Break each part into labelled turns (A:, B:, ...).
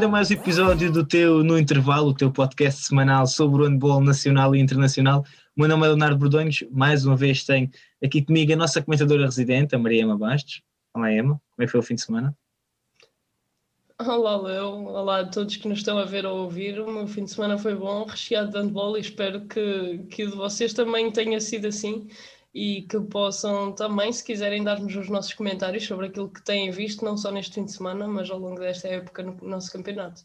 A: Seja bem-vindo a mais um episódio do teu No Intervalo, o teu podcast semanal sobre o handball nacional e internacional. O meu nome é Leonardo Bordonhos, mais uma vez tenho aqui comigo a nossa comentadora residente, a Maria Ema Bastos. Olá Emma, como é que foi o fim de semana?
B: Olá Léo, olá a todos que nos estão a ver ou a ouvir. O meu fim de semana foi bom, recheado de handball e espero que, que de vocês também tenha sido assim e que possam também, se quiserem, dar-nos os nossos comentários sobre aquilo que têm visto, não só neste fim de semana, mas ao longo desta época no nosso campeonato.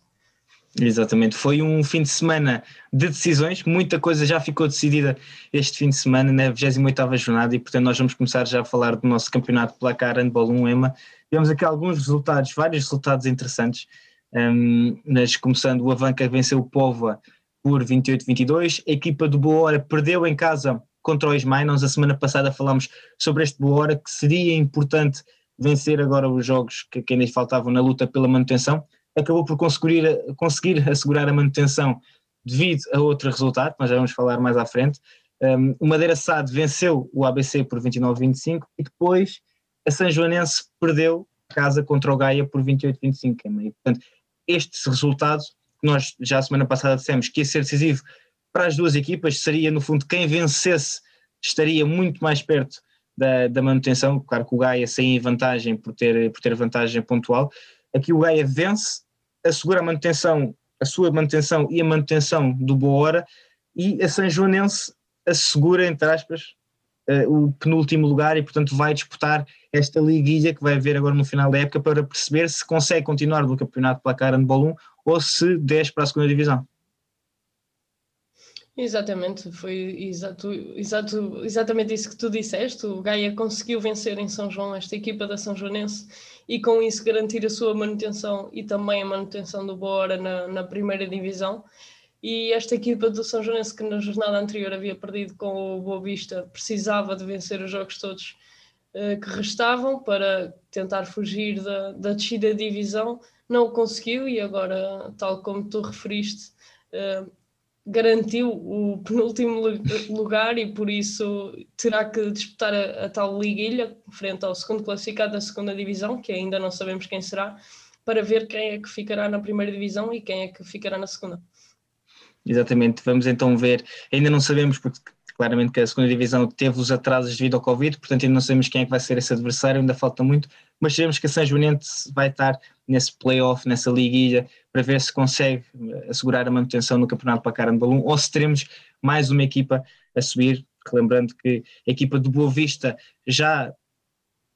A: Exatamente, foi um fim de semana de decisões, muita coisa já ficou decidida este fim de semana na 28 jornada e portanto nós vamos começar já a falar do nosso campeonato placar Handball 1 EMA. Temos aqui alguns resultados, vários resultados interessantes, um, mas começando o Avanca venceu o Póvoa por 28-22, a equipa do Boa Hora perdeu em casa contra o Ismael. Nós a semana passada falámos sobre este Boa Hora, que seria importante vencer agora os jogos que, que ainda faltavam na luta pela manutenção. Acabou por conseguir, conseguir assegurar a manutenção devido a outro resultado, nós já vamos falar mais à frente. Um, o Madeira Sade venceu o ABC por 29-25 e depois a São Joanense perdeu casa contra o Gaia por 28-25. Portanto, este resultado, nós já a semana passada dissemos que ia ser decisivo para as duas equipas seria, no fundo, quem vencesse estaria muito mais perto da, da manutenção. Claro que o Gaia sem vantagem por ter, por ter vantagem pontual. Aqui o Gaia vence, assegura a manutenção, a sua manutenção e a manutenção do Boa Hora, e a São Joanense assegura, entre aspas, uh, o penúltimo lugar e, portanto, vai disputar esta liguilha que vai haver agora no final da época para perceber se consegue continuar no campeonato placar handball 1 ou se desce para a segunda divisão.
B: Exatamente, foi exato, exato, exatamente isso que tu disseste. O Gaia conseguiu vencer em São João esta equipa da São Joanense e com isso garantir a sua manutenção e também a manutenção do Boa na, na primeira divisão. E esta equipa do São Joanense, que na jornada anterior havia perdido com o Boa Vista, precisava de vencer os jogos todos uh, que restavam para tentar fugir da, da descida de divisão. Não o conseguiu e agora, tal como tu referiste, uh, garantiu o penúltimo lugar e por isso terá que disputar a, a, tal liguilha frente ao segundo classificado da segunda divisão, que ainda não sabemos quem será, para ver quem é que ficará na primeira divisão e quem é que ficará na segunda.
A: Exatamente, vamos então ver, ainda não sabemos porque claramente que a segunda divisão teve os atrasos devido ao Covid, portanto ainda não sabemos quem é que vai ser esse adversário, ainda falta muito, mas sabemos que a São Joanense vai estar nesse playoff, nessa liguilha, para ver se consegue eh, assegurar a manutenção no Campeonato Pacara de Balão ou se teremos mais uma equipa a subir, lembrando que a equipa do Boa Vista já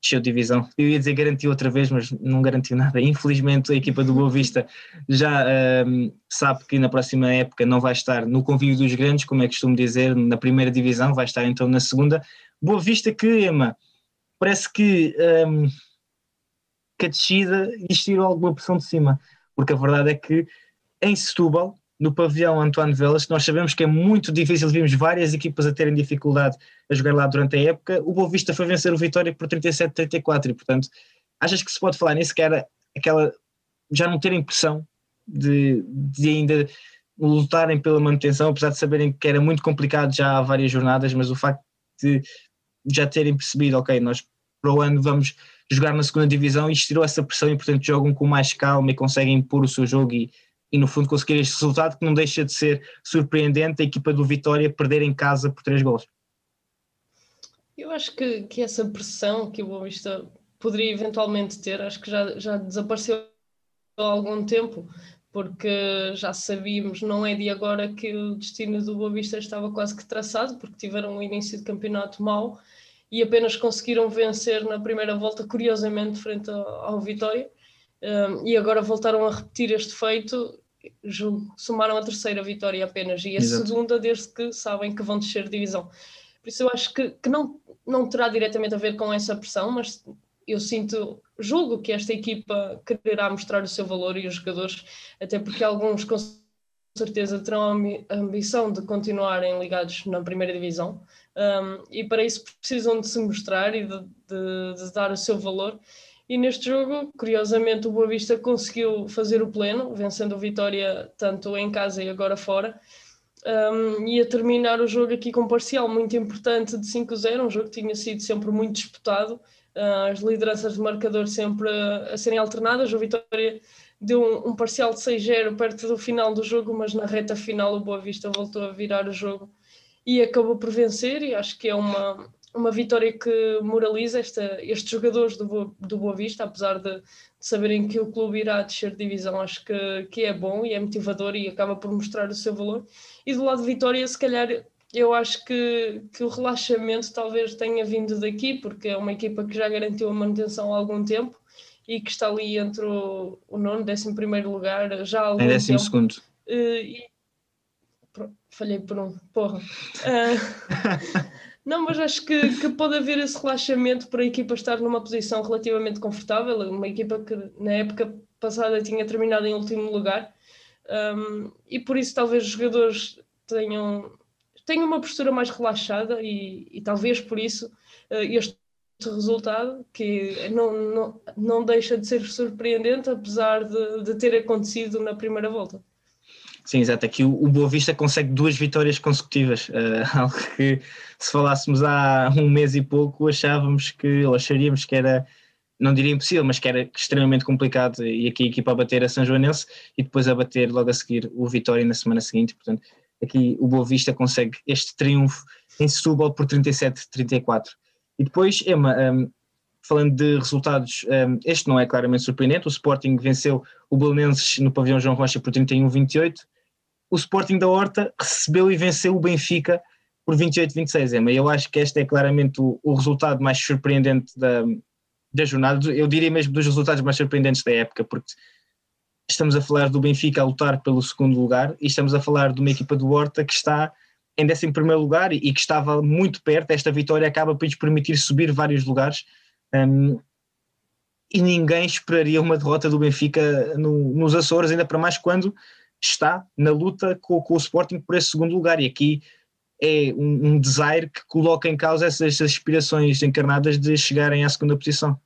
A: desceu divisão. Eu ia dizer garantiu outra vez, mas não garantiu nada. Infelizmente, a equipa do Boa Vista já um, sabe que na próxima época não vai estar no convívio dos grandes, como é que costumo dizer, na primeira divisão, vai estar então na segunda. Boa Vista que, Emma, parece que, um, que a descida lhes tirou alguma pressão de cima, porque a verdade é que em Setúbal, no pavilhão Antoine Velas, que nós sabemos que é muito difícil, vimos várias equipas a terem dificuldade a jogar lá durante a época, o Boa Vista foi vencer o Vitória por 37-34 e portanto, achas que se pode falar nisso que era aquela, já não terem pressão de, de ainda lutarem pela manutenção, apesar de saberem que era muito complicado já há várias jornadas, mas o facto de já terem percebido, ok, nós para o ano vamos jogar na segunda divisão e tirou essa pressão e portanto jogam com mais calma e conseguem impor o seu jogo e e no fundo conseguir este resultado que não deixa de ser surpreendente a equipa do Vitória perder em casa por três gols.
B: Eu acho que, que essa pressão que o Boa Vista poderia eventualmente ter, acho que já, já desapareceu há algum tempo, porque já sabíamos, não é de agora que o destino do Boa Vista estava quase que traçado, porque tiveram um início de campeonato mau e apenas conseguiram vencer na primeira volta, curiosamente, frente ao, ao Vitória um, e agora voltaram a repetir este feito, somaram a terceira vitória apenas e a Exato. segunda desde que sabem que vão descer de divisão. Por isso eu acho que, que não, não terá diretamente a ver com essa pressão, mas eu sinto, julgo que esta equipa quererá mostrar o seu valor e os jogadores, até porque alguns com certeza terão a ambição de continuarem ligados na primeira divisão um, e para isso precisam de se mostrar e de, de, de dar o seu valor e neste jogo, curiosamente, o Boa Vista conseguiu fazer o pleno, vencendo o Vitória tanto em casa e agora fora. Um, e a terminar o jogo aqui com um parcial muito importante de 5-0, um jogo que tinha sido sempre muito disputado, uh, as lideranças de marcador sempre a, a serem alternadas. O Vitória deu um, um parcial de 6-0 perto do final do jogo, mas na reta final o Boa Vista voltou a virar o jogo e acabou por vencer e acho que é uma, uma vitória que moraliza esta, estes jogadores do Boa, do Boa Vista, apesar de, de, saberem que o clube irá descer de divisão, acho que, que é bom e é motivador e acaba por mostrar o seu valor. E do lado de Vitória, se calhar eu acho que, que o relaxamento talvez tenha vindo daqui, porque é uma equipa que já garantiu a manutenção há algum tempo e que está ali entre o, o nono, décimo primeiro lugar já há algum
A: em décimo
B: tempo.
A: segundo.
B: Uh, e, falhei por um, porra. Uh, não, mas acho que, que pode haver esse relaxamento para a equipa estar numa posição relativamente confortável, uma equipa que na época passada tinha terminado em último lugar, um, e por isso talvez os jogadores tenham, tenham uma postura mais relaxada e, e talvez por isso uh, este resultado, que não, não, não deixa de ser surpreendente, apesar de, de ter acontecido na primeira volta.
A: Sim, exato. Aqui o, Boa Vista consegue duas vitórias consecutivas, uh, algo que se falássemos há um mês e pouco achávamos que, ou acharíamos que era, não diria impossível, mas que era extremamente complicado e aqui a equipa a bater a São Joanense e depois a bater logo a seguir o Vitória na semana seguinte, portanto aqui o Boa Vista consegue este triunfo em Setúbal por 37-34. E depois, Emma, um, falando de resultados, um, este não é claramente surpreendente, o Sporting venceu o Belenenses no pavilhão João Rocha por 31-28, o Sporting da Horta recebeu e venceu o Benfica por 28-26, Emma. Eu acho que este é claramente o, o resultado mais surpreendente da, da jornada, eu diria mesmo dos resultados mais surpreendentes da época, porque estamos a falar do Benfica a lutar pelo segundo lugar e estamos a falar de uma equipa do Horta que está em 11 primeiro lugar e, que estava muito perto, esta vitória acaba por lhes permitir subir vários lugares um, e ninguém esperaria uma derrota do Benfica no, nos Açores, ainda para mais quando está na luta com, com, o Sporting por esse segundo lugar. E aqui é um, um que coloca em causa essas aspirações encarnadas de chegarem à segunda posição.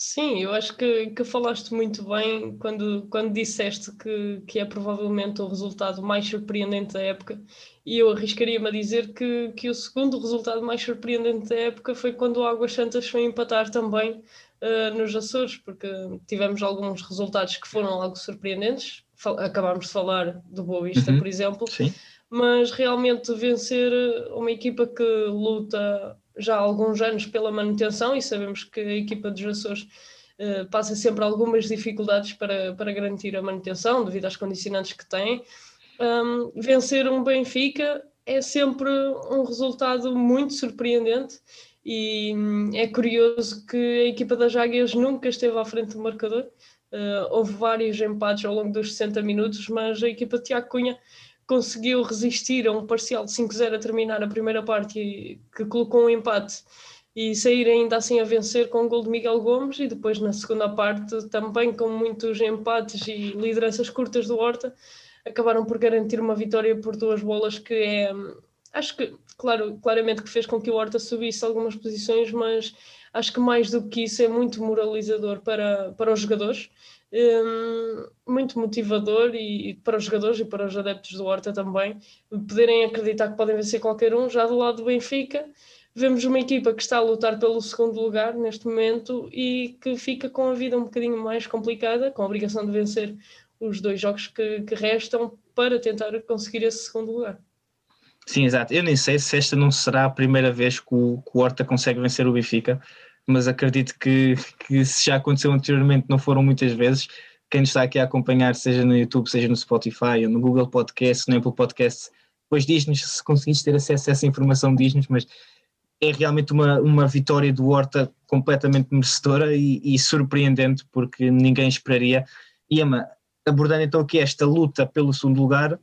B: Sim, eu acho que, que falaste muito bem quando, quando disseste que, que é provavelmente o resultado mais surpreendente da época, e eu arriscaria-me a dizer que, que o segundo resultado mais surpreendente da época foi quando o Águas Santas foi empatar também uh, nos Açores, porque tivemos alguns resultados que foram algo surpreendentes. Fal acabámos de falar do Boa Vista, uhum, por exemplo,
A: sim.
B: mas realmente vencer uma equipa que luta já há alguns anos pela manutenção e sabemos que a equipa dos Açores uh, passa sempre algumas dificuldades para, para garantir a manutenção devido às condicionantes que tem. Um, vencer um Benfica é sempre um resultado muito surpreendente e hum, é curioso que a equipa das Águias nunca esteve à frente do marcador. Uh, houve vários empates ao longo dos 60 minutos, mas a equipa de Tiago Cunha conseguiu resistir a um parcial de 5-0 a terminar a primeira parte, que colocou um empate e sair ainda assim a vencer com o gol de Miguel Gomes e depois na segunda parte também com muitos empates e lideranças curtas do Horta acabaram por garantir uma vitória por duas bolas que é hum, acho que, claro, claramente que fez com que o Horta subisse algumas posições, mas acho que mais do que isso é muito moralizador para, para os jogadores, um, muito motivador e, e, para os jogadores e para os adeptos do Horta também, poderem acreditar que podem vencer qualquer um. Já do lado do Benfica, vemos uma equipa que está a lutar pelo segundo lugar neste momento e que fica com a vida um bocadinho mais complicada, com a obrigação de vencer os dois jogos que, que restam para tentar conseguir esse segundo lugar.
A: Sim, exato. Eu nem sei se esta não será a primeira vez que o, que o Horta consegue vencer o Benfica, mas acredito que, que se já aconteceu anteriormente não foram muitas vezes. Quem está aqui a acompanhar, seja no YouTube, seja no Spotify, ou no Google Podcast, no Apple Podcast, depois diz-nos, se conseguiste ter acesso a essa informação, diz-nos, mas é realmente uma, uma vitória do Horta completamente merecedora e, e surpreendente, porque ninguém esperaria. Emma, abordando então aqui esta luta pelo segundo lugar,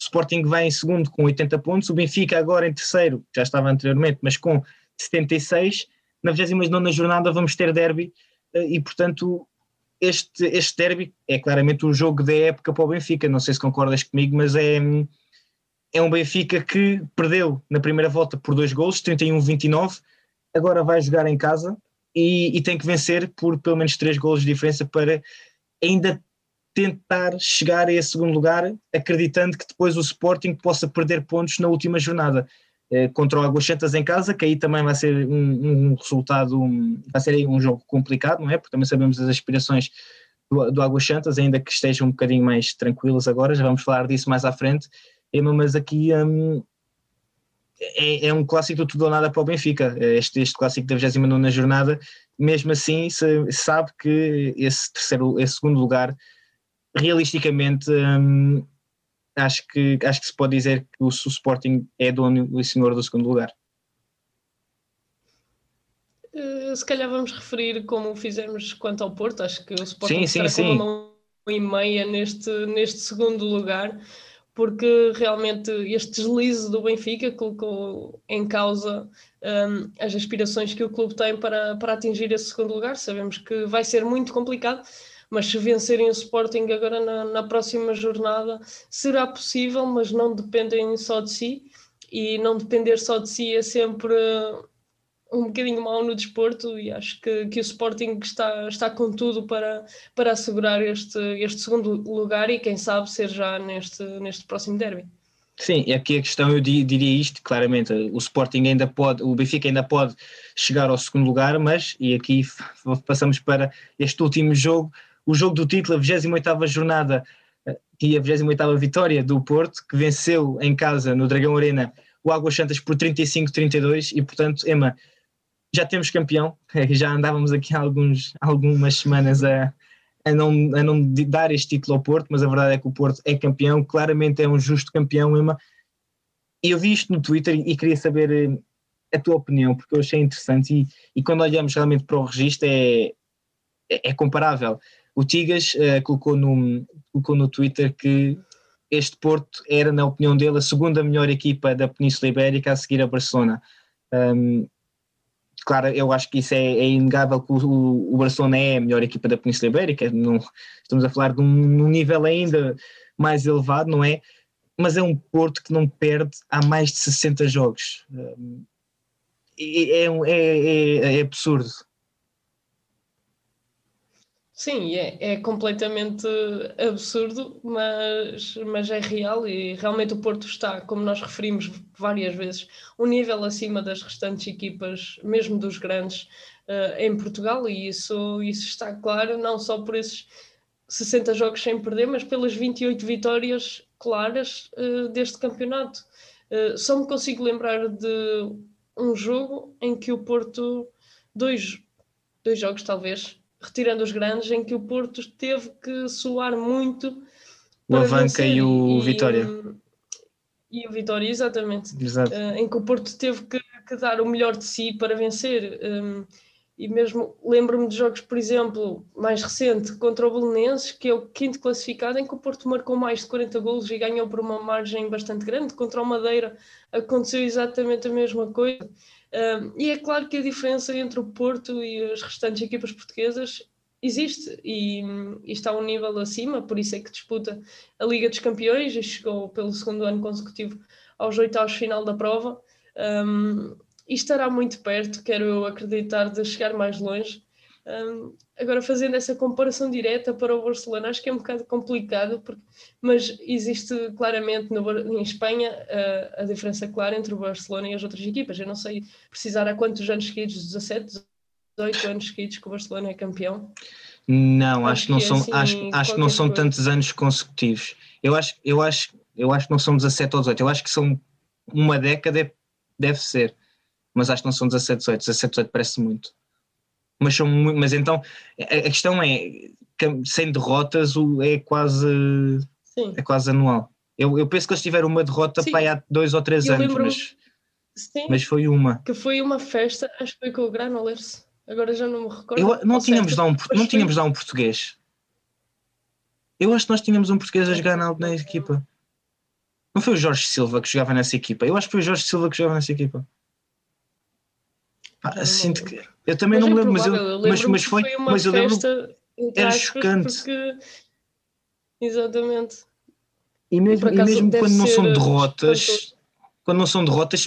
A: o Sporting vai em segundo com 80 pontos, o Benfica agora em terceiro, já estava anteriormente, mas com 76. Na 29 jornada vamos ter derby eh, e, portanto, este, este derby é claramente o jogo da época para o Benfica. Não sei se concordas comigo, mas é, é um Benfica que perdeu na primeira volta por dois gols, 31-29. Agora vai jogar em casa e, e, tem que vencer por pelo menos três gols de diferença para ainda tentar chegar a esse segundo lugar, acreditando que depois o Sporting possa perder pontos na última jornada. eh, contra o Águas Santas em casa, que aí também vai ser um, um resultado, um, vai ser aí um jogo complicado, não é? Porque também sabemos as aspirações do, do Águas Santas, ainda que estejam um bocadinho mais tranquilas agora, já vamos falar disso mais à frente, mas aqui um, é, é, um clássico tudo ou nada para o Benfica, este, este clássico da 29 jornada, mesmo assim se, sabe que esse terceiro, esse segundo lugar, realisticamente um, acho que, acho que se pode dizer que o, o Sporting é dono e senhor do segundo lugar.
B: Uh, se calhar vamos referir como fizemos quanto ao Porto, acho que o Sporting sim, sim, com uma mão e meia neste, neste segundo lugar, porque realmente este deslize do Benfica colocou em causa um, as aspirações que o clube tem para, para atingir esse segundo lugar. Sabemos que vai ser muito complicado, mas se vencerem o Sporting agora na, na próxima jornada, será possível, mas não dependem só de si, e não depender só de si é sempre um bocadinho mau no desporto e acho que, que o Sporting está, está com tudo para, para assegurar este, este segundo lugar e quem sabe ser já neste, neste próximo derby.
A: Sim, aqui a questão eu diria isto claramente, o Sporting ainda pode, o Benfica ainda pode chegar ao segundo lugar, mas, e aqui passamos para este último jogo, o jogo do título, a 28ª jornada eh, e a 28ª vitória do Porto, que venceu em casa no Dragão Arena o Águas Santas por 35-32 e portanto, Emma, já temos campeão, já andávamos aqui há alguns, algumas semanas a, a, não, a não dar este título ao Porto, mas a verdade é que o Porto é campeão, claramente é um justo campeão, Emma. E eu vi isto no Twitter e, e queria saber eh, a tua opinião, porque eu achei interessante e, e quando olhamos realmente para o registro é, é, é comparável. O Tigas uh, colocou, no, colocou no Twitter que este Porto era, na opinião dele, a segunda melhor equipa da Península Ibérica a seguir a Barcelona. Um, claro, eu acho que isso é, é inegável que o, o, Barcelona é a melhor equipa da Península Ibérica, não, estamos a falar de um, um, nível ainda mais elevado, não é? Mas é um Porto que não perde há mais de 60 jogos. Um, é, é, é, é absurdo.
B: Sim, é, é completamente absurdo, mas, mas é real e realmente o Porto está, como nós referimos várias vezes, um nível acima das restantes equipas, mesmo dos grandes, uh, em Portugal, e isso, isso está claro, não só por esses 60 jogos sem perder, mas pelas 28 vitórias claras uh, deste campeonato. Uh, só me consigo lembrar de um jogo em que o Porto, dois, dois jogos talvez, retirando os grandes, em que o Porto teve que soar muito.
A: O Avanca e o e, Vitória.
B: E o Vitória, exatamente. Exato. Uh, em que o Porto teve que, que, dar o melhor de si para vencer. Um, e mesmo lembro-me de jogos, por exemplo, mais recente, contra o Belenenses, que é o quinto classificado, em que o Porto marcou mais de 40 golos e ganhou por uma margem bastante grande. Contra o Madeira aconteceu exatamente a mesma coisa. Um, e é claro que a diferença entre o Porto e as restantes equipas portuguesas existe e, e, está um nível acima, por isso é que disputa a Liga dos Campeões e chegou pelo segundo ano consecutivo aos oitavos final da prova um, e estará muito perto, quero eu acreditar, de chegar mais longe. Um, agora, fazendo essa comparação direta para o Barcelona, acho que é um bocado complicado, porque, mas existe claramente no, em Espanha a, a diferença clara entre o Barcelona e as outras equipas. Eu não sei precisar há quantos anos seguidos 17, 18 anos seguidos que o Barcelona é campeão.
A: Não, acho, acho que não são, assim, acho, acho não são tantos anos consecutivos. Eu acho, eu, acho, eu acho que não são 17 ou 18, eu acho que são uma década, deve ser, mas acho que não são 17, 18. 17, 18 parece muito mas são muito, mas então a, questão é sem derrotas o, é quase Sim. é quase anual. Eu, eu penso que eles tiveram uma derrota para há dois ou três eu anos, mas, Sim, mas foi uma.
B: Que foi uma festa, acho que foi com o Granolers. Agora já não me recordo.
A: Eu, não tínhamos lá um, não tínhamos lá um português. Eu acho que nós tínhamos um português a jogar na, na equipa. Não foi o Jorge Silva que jogava nessa equipa. Eu acho que foi o Jorge Silva que jogava nessa equipa. Pá, sinto que. Eu também mas não me lembro, mas, eu, eu lembro mas, mas foi. foi mas eu lembro. Era chocante. Porque...
B: Exatamente.
A: E mesmo, e mesmo quando não são derrotas, quando não são derrotas,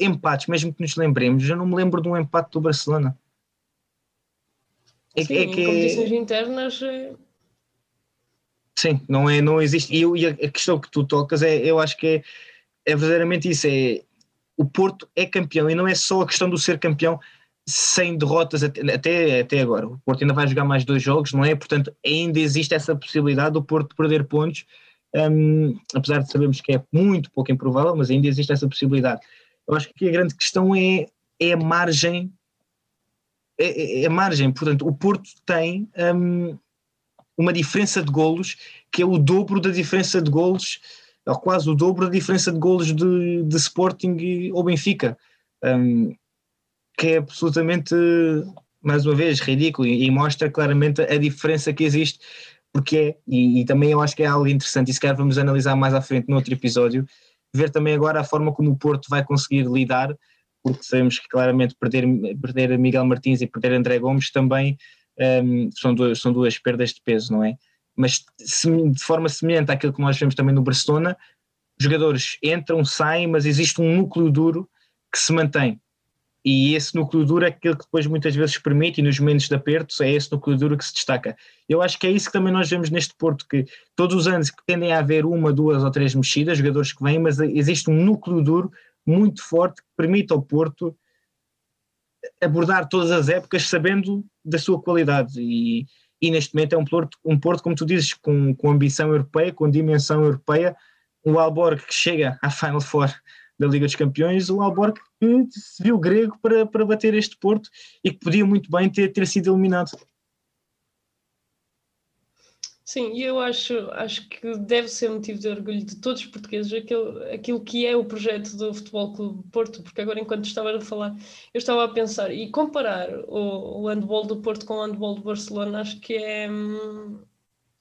A: empates, mesmo que nos lembremos, eu não me lembro de um empate do Barcelona.
B: É, Sim, é que em competições internas. É...
A: Sim, não, é, não existe. E, e, a questão que tu tocas é, eu acho que é, é verdadeiramente isso: é o Porto é campeão e não é só a questão do ser campeão sem derrotas até, até agora. O Porto ainda vai jogar mais dois jogos, não é? Portanto, ainda existe essa possibilidade do Porto perder pontos, um, apesar de sabermos que é muito pouco improvável, mas ainda existe essa possibilidade. Eu acho que a grande questão é, é a margem. É, é a margem, portanto, o Porto tem um, uma diferença de golos que é o dobro da diferença de golos, ou quase o dobro da diferença de golos de, de Sporting ou Benfica. Um, que é absolutamente, mais uma vez, ridículo e, mostra claramente a diferença que existe, porque é, e, e, também eu acho que é algo interessante, e se calhar vamos analisar mais à frente no outro episódio, ver também agora a forma como o Porto vai conseguir lidar, porque sabemos que claramente perder, perder Miguel Martins e perder André Gomes também um, são, duas, são duas perdas de peso, não é? Mas de forma semelhante àquilo que nós vemos também no Barcelona, jogadores entram, saem, mas existe um núcleo duro que se mantém. E esse núcleo duro é aquele que depois muitas vezes permite, e nos momentos de apertos, é esse núcleo duro que se destaca. Eu acho que é isso que também nós vemos neste Porto, que todos os anos que tendem a haver uma, duas ou três mexidas, jogadores que vêm, mas existe um núcleo duro muito forte que permite ao Porto abordar todas as épocas sabendo da sua qualidade. E, e neste momento é um Porto, um Porto, como tu dizes, com, com ambição europeia, com dimensão europeia, um Alborg que chega à Final Four da Liga dos Campeões, o Alborg que se viu grego para, para bater este Porto e que podia muito bem ter, ter sido eliminado.
B: Sim, e eu acho, acho que deve ser motivo de orgulho de todos os portugueses aquilo, aquilo que é o projeto do Futebol Clube Porto, porque agora enquanto estava a falar, eu estava a pensar e comparar o, o handball do Porto com o handball do Barcelona, acho que é,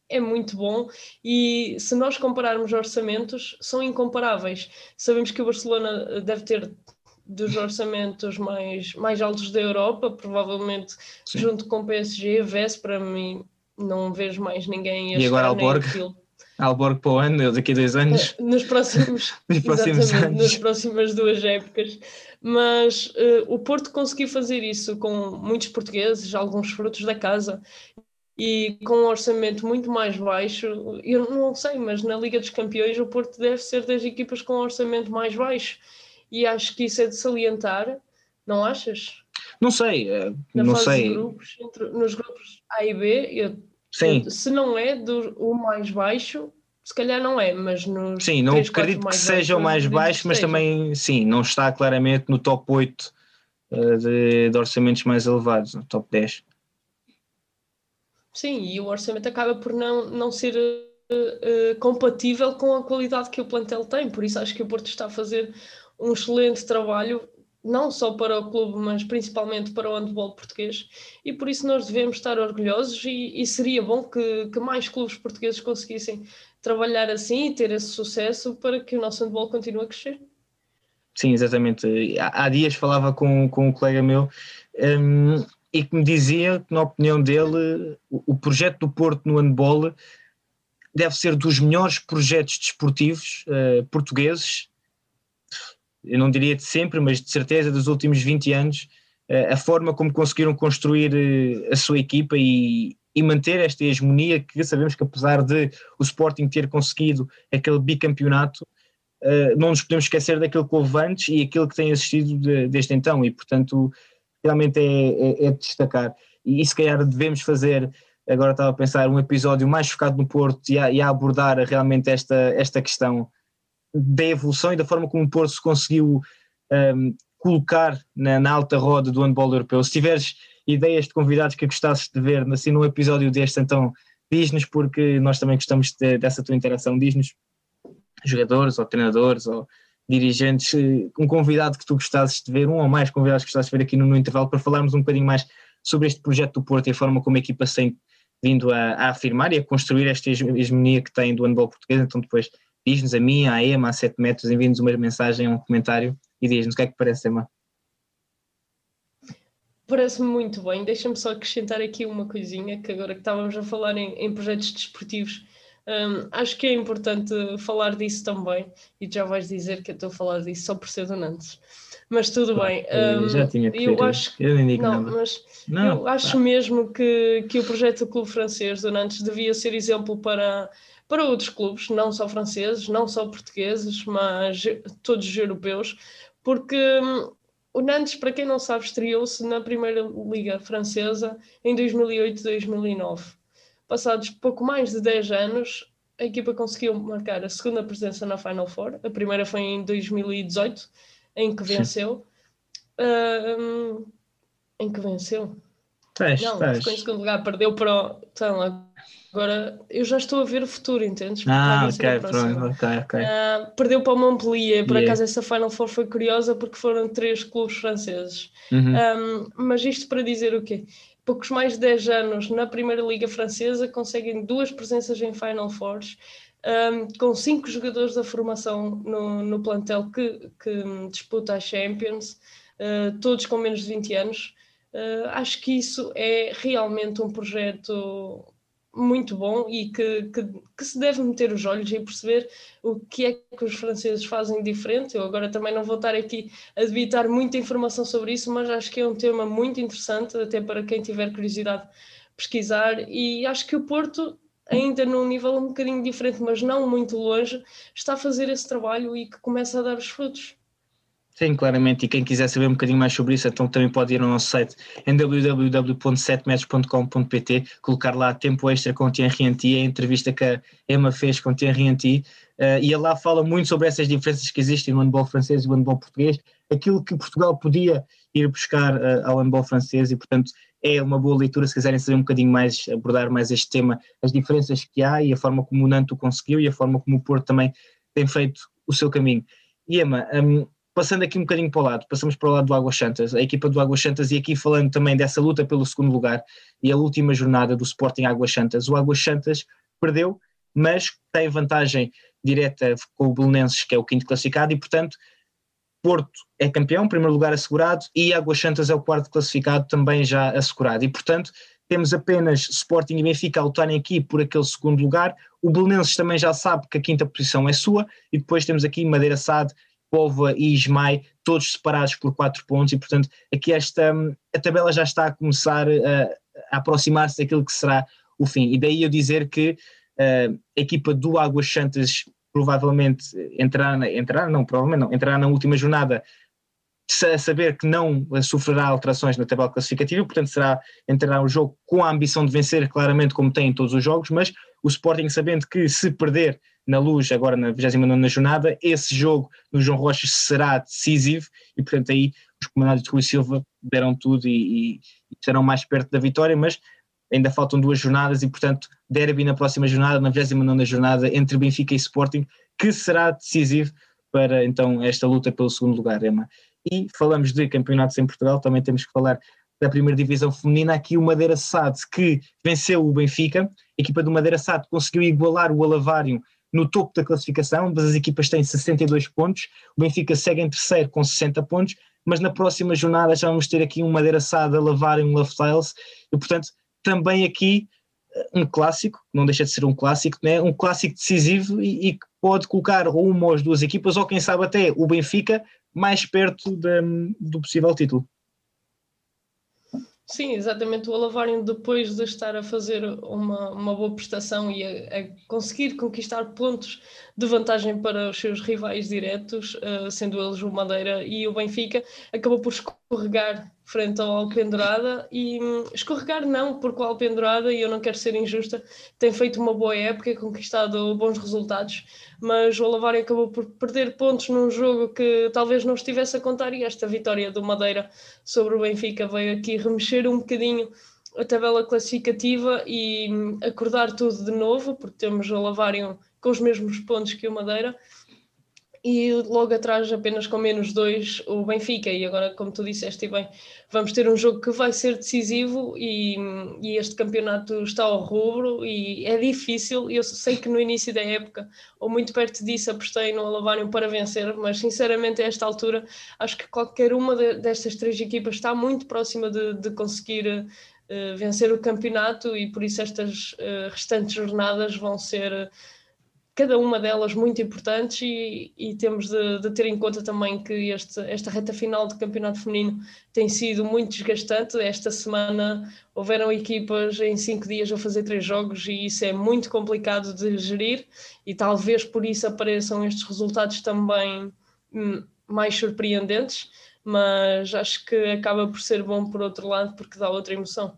B: é muito bom e se nós compararmos orçamentos, são incomparáveis. Sabemos que o Barcelona deve ter dos orçamentos mais, mais altos da Europa, provavelmente Sim. junto com o PSG, VES para mim não vejo mais ninguém
A: a E agora Alborg? Alborg para o ano, daqui a dois anos?
B: Eh, nos próximos, nos próximos anos. nas próximas duas épocas. Mas uh, o Porto conseguiu fazer isso com muitos portugueses, alguns frutos da casa, e com um orçamento muito mais baixo, eu não sei, mas na Liga dos Campeões o Porto deve ser das equipas com um orçamento mais baixo e acho que isso é de salientar, não achas?
A: Não sei, eh, na não sei.
B: Grupos, entre, nos grupos A e B, eu, Sim. Se não é do, o mais baixo, se calhar não é, mas nos
A: Sim, não 3, acredito que seja o mais baixo, mas também, sim, não está claramente no top 8 uh, eh, de, de orçamentos mais elevados, no top 10.
B: Sim, e o orçamento acaba por não, não ser uh, compatível com a qualidade que o plantel tem, por isso acho que o Porto está a fazer um excelente trabalho, não só para o clube, mas principalmente para o handball português, e por isso nós devemos estar orgulhosos e, e seria bom que, que, mais clubes portugueses conseguissem trabalhar assim e ter esse sucesso para que o nosso handball continue a crescer.
A: Sim, exatamente. Há, dias falava com, com um colega meu um, e que me dizia que, na opinião dele, o, o projeto do Porto no handball deve ser dos melhores projetos desportivos uh, portugueses, eu não diria de sempre, mas de certeza dos últimos 20 anos, uh, a forma como conseguiram construir uh, a sua equipa e, e, manter esta hegemonia que sabemos que apesar de o Sporting ter conseguido aquele bicampeonato, não nos podemos esquecer daquilo que houve antes e aquilo que tem existido de, desde então. E portanto realmente é, é, é destacar. E, e se calhar devemos fazer, agora estava a pensar, um episódio mais focado no Porto e a, e a abordar realmente esta, esta questão da evolução e da forma como o Porto se conseguiu um, colocar na, na, alta roda do handball europeu. Se tiveres ideias de convidados que gostasses de ver assim, num episódio deste, então diz-nos, porque nós também gostamos de, dessa tua interação. Diz-nos jogadores ou treinadores ou dirigentes, eh, um convidado que tu gostasses de ver, um ou mais convidados que gostasses de ver aqui no, no, intervalo, para falarmos um bocadinho mais sobre este projeto do Porto e a forma como a equipa tem vindo a, a afirmar e a construir esta hegemonia que tem do handball português. Então, depois diz-nos a mim, à EMA, a 7 metros, envia-nos uma mensagem, um comentário e diz-nos o que é que parece, Emma.
B: Parece-me muito bem. Deixa-me só acrescentar aqui uma coisinha, que agora que estávamos a falar em, em projetos desportivos, um, acho que é importante falar disso também, e já vais dizer que eu estou a falar disso só por ser do Nantes. Mas tudo bem.
A: Um, já tinha que eu acho, eu nem digo
B: não, nada. Mas não, eu acho mesmo que, que o projeto do Clube Francês do Nantes devia ser exemplo para, para outros clubes, não só franceses, não só portugueses, mas todos os europeus, porque hum, o Nantes, para quem não sabe, estreou-se na Primeira Liga Francesa em 2008-2009. Passados pouco mais de 10 anos, a equipa conseguiu marcar a segunda presença na Final Four. A primeira foi em 2018, em que venceu. Uh, em que venceu?
A: Tens,
B: não,
A: tens.
B: ficou em segundo lugar, perdeu para o. Então, agora eu já estou a ver o futuro, entendes?
A: Ah, ok, pronto, ok, ok.
B: Uh, perdeu para o Montpellier, por yeah. acaso essa Final Four foi curiosa porque foram três clubes franceses.
A: Uhum.
B: Um, mas isto para dizer o quê? Poucos mais de 10 anos na Primeira Liga Francesa conseguem duas presenças em Final Fours. Um, com cinco jogadores da formação no, no plantel que, que disputa a Champions, uh, todos com menos de 20 anos. Uh, acho que isso é realmente um projeto muito bom e que, que, que, se deve meter os olhos e perceber o que é que os franceses fazem diferente. Eu agora também não vou estar aqui a debitar muita informação sobre isso, mas acho que é um tema muito interessante, até para quem tiver curiosidade pesquisar. E acho que o Porto, ainda num nível um bocadinho diferente, mas não muito longe, está a fazer esse trabalho e que começa a dar os frutos.
A: Sim, claramente. E quem quiser saber um bocadinho mais sobre isso, então também pode ir ao nosso site em www.setmatch.com.pt, colocar lá tempo extra com o Thierry a entrevista que a Emma fez com o Thierry uh, e lá fala muito sobre essas diferenças que existem no handball francês e no handball português, aquilo que Portugal podia ir buscar uh, ao handball francês e, portanto, é uma boa leitura se quiserem saber um bocadinho mais, abordar mais este tema, as diferenças que há e a forma como o Nanto conseguiu e a forma como o Porto também tem feito o seu caminho. E Emma, um, passando aqui um bocadinho para o lado, passamos para o lado do Águas Santas, a equipa do Águas Santas, e aqui falando também dessa luta pelo segundo lugar e a última jornada do Sporting Águas Santas. O Águas Santas perdeu, mas tem vantagem direta com o Belenenses, que é o quinto classificado, e portanto Porto é campeão, primeiro lugar assegurado, e Águas Santas é o quarto classificado, também já assegurado. E portanto temos apenas Sporting e Benfica a lutarem aqui por aquele segundo lugar. O Belenenses também já sabe que a quinta posição é sua, e depois temos aqui Madeira Sade Póvoa e Ismael, todos separados por quatro pontos, e portanto aqui esta a tabela já está a começar a, a aproximar-se daquilo que será o fim. E daí eu dizer que uh, a equipa do Águas Santas provavelmente entrará, entrará, não, provavelmente não, entrará na última jornada a saber que não sofrerá alterações na tabela classificativa, portanto será entrará o jogo com a ambição de vencer claramente como tem em todos os jogos, mas o Sporting sabendo que se perder na luz agora na 29 jornada, esse jogo no João Rocha será decisivo e portanto aí os comandados de Rui Silva deram tudo e, e, estarão mais perto da vitória, mas ainda faltam duas jornadas e portanto derby na próxima jornada, na 29 jornada entre Benfica e Sporting, que será decisivo para então esta luta pelo segundo lugar, Emma. E falamos de campeonatos em Portugal, também temos que falar da primeira divisão feminina, aqui o Madeira Sade que venceu o Benfica, a equipa do Madeira Sade conseguiu igualar o Alavário no topo da classificação, ambas as equipas têm 62 pontos, o Benfica segue em terceiro com 60 pontos, mas na próxima jornada já vamos ter aqui um Madeira a lavar em um Love Tiles, e portanto também aqui eh, um clássico, não deixa de ser um clássico, né? um clássico decisivo e, e que pode colocar uma ou as duas equipas, ou quem sabe até o Benfica, mais perto de, do possível título.
B: Sim, exatamente. O Alavário, depois de estar a fazer uma, uma boa prestação e a, a conseguir conquistar pontos de vantagem para os seus rivais diretos, uh, sendo eles o Madeira e o Benfica, acabou por escorregar frente ao Alpendurada e um, escorregar não, porque o Alpendurada, e eu não quero ser injusta, tem feito uma boa época e conquistado bons resultados, mas o Alavário acabou por perder pontos num jogo que talvez não estivesse a contar e esta vitória do Madeira sobre o Benfica veio aqui remexer um bocadinho a tabela classificativa e hum, acordar tudo de novo, porque temos o Alavário com os mesmos pontos que o Madeira e logo atrás, apenas com menos dois, o Benfica. E agora, como tu disseste bem, vamos ter um jogo que vai ser decisivo e, e, este campeonato está ao rubro e é difícil. Eu sei que no início da época, ou muito perto disso, apostei no Alavário para vencer, mas sinceramente, a esta altura, acho que qualquer uma de, destas três equipas está muito próxima de, de conseguir. Uh, vencer o campeonato e por isso estas uh, restantes jornadas vão ser cada uma delas muito importantes e, e temos de, de, ter em conta também que este, esta reta final do campeonato feminino tem sido muito desgastante. Esta semana houveram equipas em cinco dias a fazer três jogos e isso é muito complicado de gerir e talvez por isso apareçam estes resultados também hum, mais surpreendentes, mas acho que acaba por ser bom por outro lado porque dá outra emoção.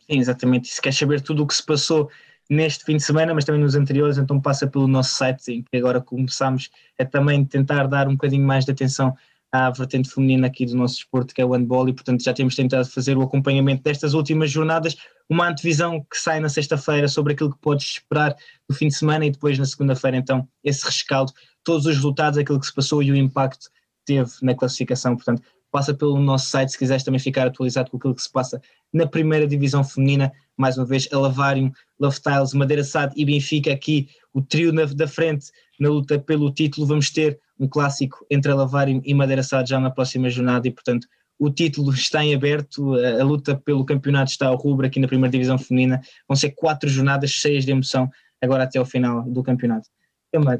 A: Sim, exatamente. Se quer saber tudo o que se passou neste fim de semana, mas também nos anteriores, então passa pelo nosso site, em que agora começamos a também tentar dar um bocadinho mais de atenção à vertente feminina aqui do nosso esporte, que é o handball, e portanto já temos tentado fazer o acompanhamento destas últimas jornadas, uma antevisão que sai na sexta-feira sobre aquilo que podes esperar no fim de semana e depois na segunda-feira então esse rescaldo, todos os resultados, aquilo que se passou e o impacto que teve na classificação, portanto passa pelo nosso site se quiseres também ficar atualizado com aquilo que se passa na primeira divisão feminina, mais uma vez Alavário, Love Tiles, Madeira Sad e Benfica aqui, o trio na, da frente na luta pelo título, vamos ter um clássico entre Alavário e Madeira Sá já na próxima jornada e, portanto, o título está em aberto, a, luta pelo campeonato está ao rubro aqui na primeira divisão feminina, vão ser quatro jornadas cheias de emoção agora até ao final do campeonato.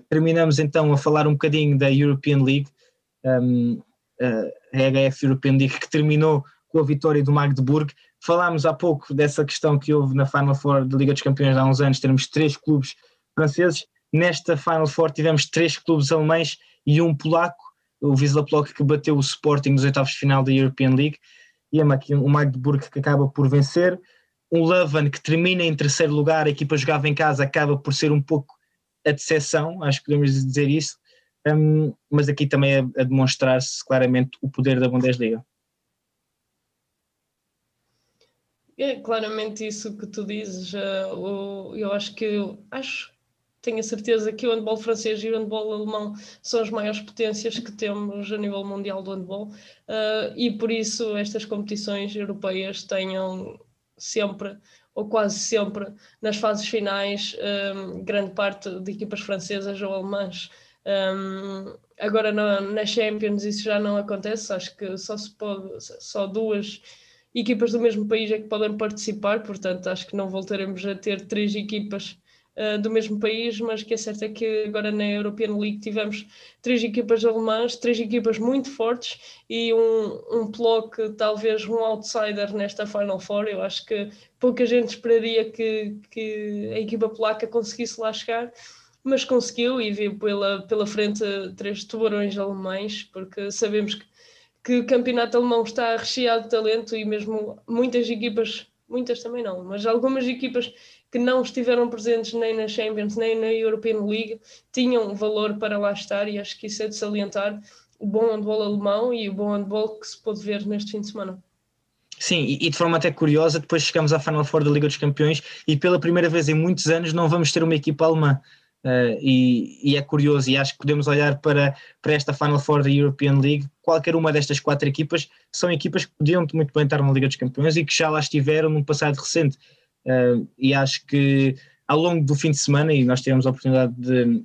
A: Terminamos então a falar um bocadinho da European League, um, a HF European League que terminou com a vitória do Magdeburg. Falámos há pouco dessa questão que houve na Final Four da Liga dos Campeões há uns anos, termos três clubes franceses. Nesta Final Four tivemos três clubes alemães e um polaco, o Wisla Plock que bateu o Sporting nos oitavos de final da European League, e é aqui um Magdeburg que acaba por vencer, um Leuven que termina em terceiro lugar, a equipa jogava em casa, acaba por ser um pouco a decepção, acho que podemos dizer isso, um, mas aqui também a, a demonstrar-se claramente o poder da Bundesliga.
B: É claramente isso que tu dizes. Uh, eu acho que acho tenho a certeza que o handball francês e o handball alemão são as maiores potências que temos a nível mundial do handball uh, e por isso estas competições europeias tenham sempre ou quase sempre nas fases finais um, grande parte de equipas francesas ou alemãs. Um, agora na, na Champions isso já não acontece, acho que só se pode, só duas equipas do mesmo país é que podem participar, portanto acho que não voltaremos a ter três equipas uh, do mesmo país, mas que é certo é que agora na European League tivemos três equipas alemãs, três equipas muito fortes e um, um bloco, talvez um outsider nesta Final Four. Eu acho que pouca gente esperaria que, que a equipa polaca conseguisse lá chegar mas conseguiu e viu pela, pela frente três tubarões alemães, porque sabemos que, que o campeonato alemão está recheado de talento e mesmo muitas equipas, muitas também não, mas algumas equipas que não estiveram presentes nem na Champions nem na European League tinham valor para lá estar e acho que isso é de salientar o bom handball alemão e o bom handball que se pôde ver neste fim de semana.
A: Sim, e, de forma até curiosa, depois chegamos à Final Four da Liga dos Campeões e pela primeira vez em muitos anos não vamos ter uma equipa alemã. Uh, e, e, é curioso, e acho que podemos olhar para, para esta Final Four da European League. Qualquer uma destas quatro equipas são equipas que podiam muito bem estar na Liga dos Campeões e que já lá estiveram num passado recente. Uh, e acho que ao longo do fim de semana, e nós tivemos a oportunidade de, de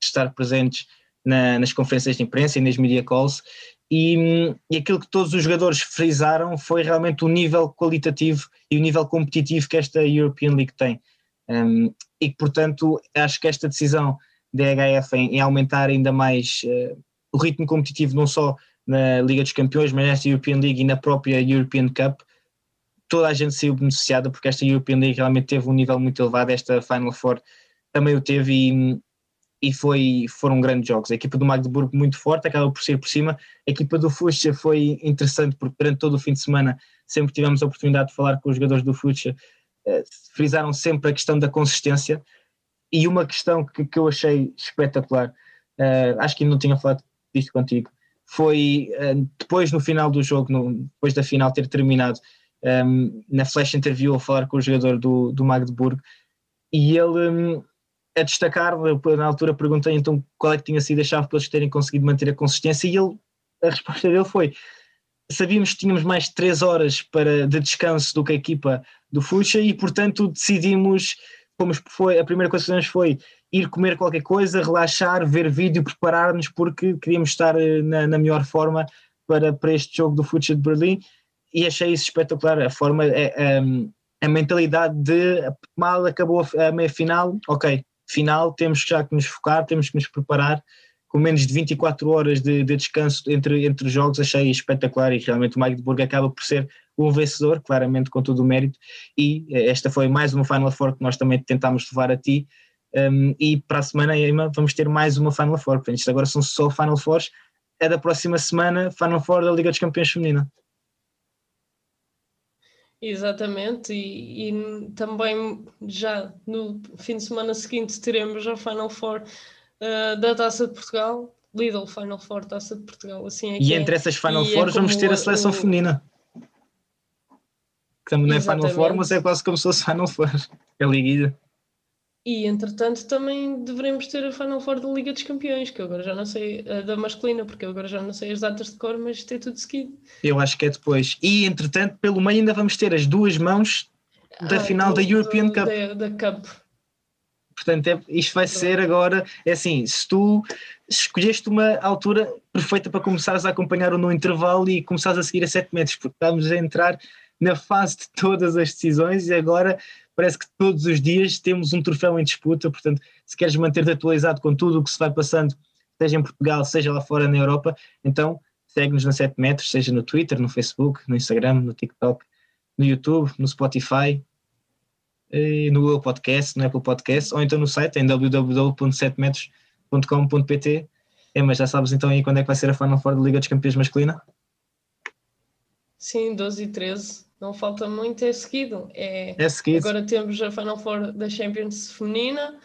A: estar presentes na, nas conferências de imprensa e nas media calls, e, e, aquilo que todos os jogadores frisaram foi realmente o nível qualitativo e o nível competitivo que esta European League tem. Um, e que, portanto, acho que esta decisão da HF em, em aumentar ainda mais uh, o ritmo competitivo, não só na Liga dos Campeões, mas nesta European League e na própria European Cup, toda a gente saiu beneficiada porque esta European League realmente teve um nível muito elevado, esta Final Four também o teve e, e foi, foram grandes jogos. A equipa do Magdeburgo muito forte, acaba por ser por cima. A equipa do Fucha foi interessante porque durante todo o fim de semana sempre tivemos a oportunidade de falar com os jogadores do eh, frisaram sempre a questão da consistência. E uma questão que, que eu achei espetacular, uh, acho que ainda não tinha falado disto contigo, foi uh, depois no final do jogo, no, depois da final ter terminado, um, na flash interview a falar com o jogador do, do Magdeburg e ele um, a destacar, na altura perguntei então qual é que tinha sido a chave para eles terem conseguido manter a consistência e ele, a resposta dele foi sabíamos que tínhamos mais de 3 horas para, de descanso do que a equipa do Fuxa e portanto decidimos, como foi, a primeira coisa que fizemos foi ir comer qualquer coisa, relaxar, ver vídeo, preparar-nos porque queríamos estar eh, na, na melhor forma para, para este jogo do Fuxa de Berlim e achei isso espetacular. A forma, a, é, a, é, a mentalidade de mal acabou a meia final, ok, final, temos já que nos focar, temos que nos preparar. Com menos de 24 horas de, de descanso entre, entre jogos, achei espetacular e realmente o Magdeburg acaba por ser um vencedor, claramente com todo o mérito. E eh, esta foi mais uma Final Four que nós também tentámos levar a ti. Um, e para a semana, Emma, vamos ter mais uma Final Four. Portanto, isto agora são só Final Fours é da próxima semana, Final Four da Liga dos Campeões Feminina.
B: Exatamente, e, e, também já no fim de semana seguinte teremos a Final Four uh, da Taça de Portugal, Lidl Final Four Taça de Portugal. Assim é
A: e entre é. essas Final e é Fours é vamos ter a seleção o... feminina. Que também não é Final Four, mas é quase como se fosse Final Four, é liguilha.
B: E entretanto também devemos ter a Final Four da Liga dos Campeões, que eu agora já não sei, a da masculina, porque eu agora já não sei as datas de cor, mas isto é tudo seguido.
A: Eu acho que é depois. E entretanto, pelo meio ainda vamos ter as duas mãos da ah, final do, da European do, Cup.
B: Da, da, Cup.
A: Portanto, é, isto vai ser agora, é assim, se tu escolheste uma altura perfeita para começares a acompanhar o no intervalo e começares a seguir a 7 metros, porque estamos a entrar na fase de todas as decisões e agora parece que todos os dias temos um troféu em disputa, portanto, se queres manter-te atualizado com tudo o que se vai passando, seja em Portugal, seja lá fora na Europa, então segue-nos na 7 metros, seja no Twitter, no Facebook, no Instagram, no TikTok, no YouTube, no Spotify, no Google Podcast, no Apple Podcast, ou então no site em www.7metros.com.pt. É, mas já sabes então aí quando é que vai ser a Final Four da Liga dos Campeões masculina?
B: Sim, 12 e 13 não falta muito, é seguido. É,
A: é seguido.
B: Agora temos a Final Four da Champions feminina,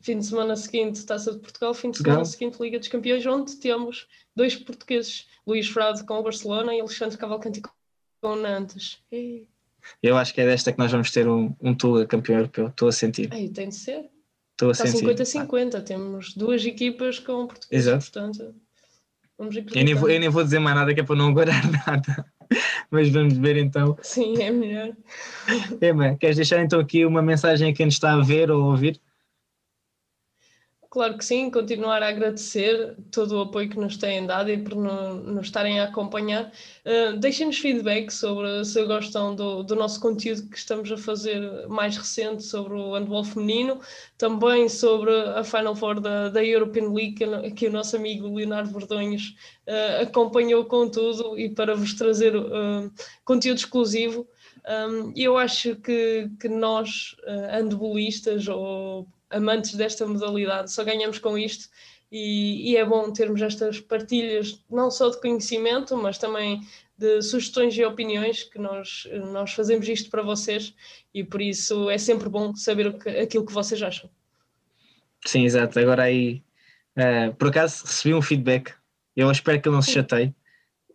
B: fim de semana seguinte Taça de Portugal, fim de semana seguinte Liga dos Campeões, onde temos dois portugueses, Luís Frade com o Barcelona e Alexandre Cavalcanti com o Nantes. E...
A: Eu acho que é desta que nós vamos ter um, um Tula campeão europeu, estou a sentir.
B: Aí tem de ser.
A: Estou a Está sentir.
B: 50-50, temos duas equipas com portugueses, Exato. portanto... Vamos
A: eu, nem vou, eu nem vou dizer mais nada que é para não guardar nada. Mas vamos ver então.
B: Sim, é melhor.
A: Emma, queres deixar então aqui uma mensagem a quem nos está a ver ou a ouvir?
B: Claro que sim, continuar a agradecer todo o apoio que nos têm dado e por nos estarem a acompanhar. Uh, Deixem-nos feedback sobre se gostam do, do, nosso conteúdo que estamos a fazer mais recente sobre o handball feminino, também sobre a Final Four da, da European League, que, que o nosso amigo Leonardo Verdonhos uh, acompanhou com tudo e para vos trazer uh, conteúdo exclusivo. Um, eu acho que, que nós, uh, ou amantes desta modalidade, só ganhamos com isto e, e, é bom termos estas partilhas, não só de conhecimento, mas também de sugestões e opiniões, que nós, nós fazemos isto para vocês e por isso é sempre bom saber que, aquilo que vocês acham.
A: Sim, exato. Agora aí, uh, por acaso recebi um feedback, eu espero que ele não se chateie.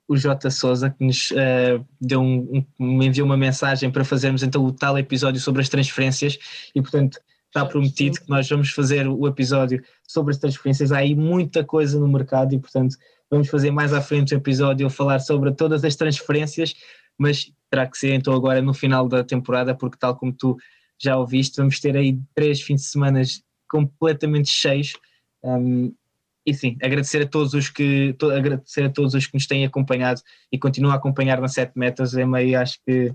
A: O Jota Souza, que nos uh, deu um, um, me enviou uma mensagem para fazermos então o tal episódio sobre as transferências e, portanto, está prometido que nós vamos fazer o episódio sobre as transferências. Há aí muita coisa no mercado e, portanto, vamos fazer mais à frente o episódio a falar sobre todas as transferências, mas terá que ser então agora no final da temporada, porque, tal como tu já ouviste, vamos ter aí três fins de semana completamente cheios. Um, e sim, agradecer a todos os que to, agradecer a todos os que nos têm acompanhado e continuam a acompanhar na 7 metas, é meio acho que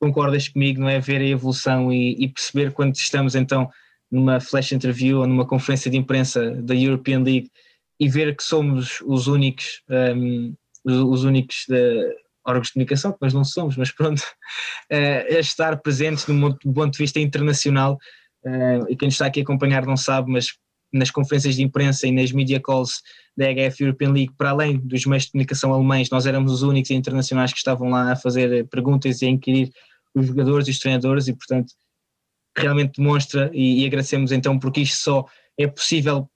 A: concordas comigo, não é? Ver a evolução e, e, perceber quando estamos então numa flash interview ou numa conferência de imprensa da European League e ver que somos os únicos, um, os, os, únicos de, órgãos de comunicação, que nós não somos, mas pronto, uh, a estar presentes do ponto de vista internacional. Uh, e quem está aqui a acompanhar não sabe, mas nas conferências de imprensa e nas media calls da HF European League, para além dos meios de comunicação alemães, nós éramos os únicos internacionais que estavam lá a fazer perguntas e a inquirir os jogadores e os treinadores e, portanto, realmente demonstra e, e agradecemos então porque isto só é possível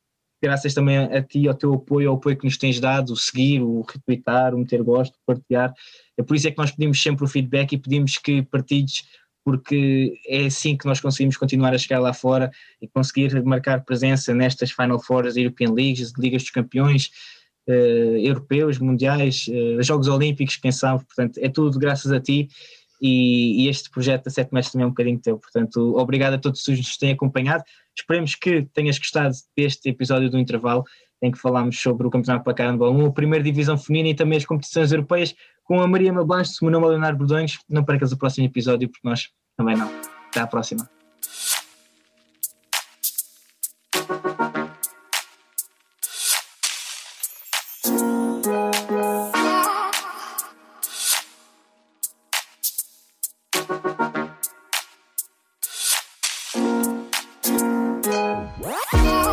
A: graças também a, ti, ao teu apoio, ao apoio que nos tens dado, o seguir, o retweetar, o meter gosto, partilhar. É por isso é que nós pedimos sempre o feedback e pedimos que partilhes, porque é assim que nós conseguimos continuar a chegar lá fora e conseguir marcar presença nestas Final Fours, European Leagues, Ligas dos Campeões, uh, europeus, mundiais, uh, Jogos Olímpicos, quem sabe, portanto, é tudo graças a ti e, e, este projeto da 7 metros também é um bocadinho teu. Portanto, obrigado a todos os que nos têm acompanhado. Esperemos que tenhas gostado deste episódio do intervalo em que falámos sobre o Campeonato Placar Handball 1, a primeira divisão feminina e também as competições europeias com a Maria Mablanche, o meu nome é Leonardo Bordões. Não percas o próximo episódio porque nós também não. Até à próxima.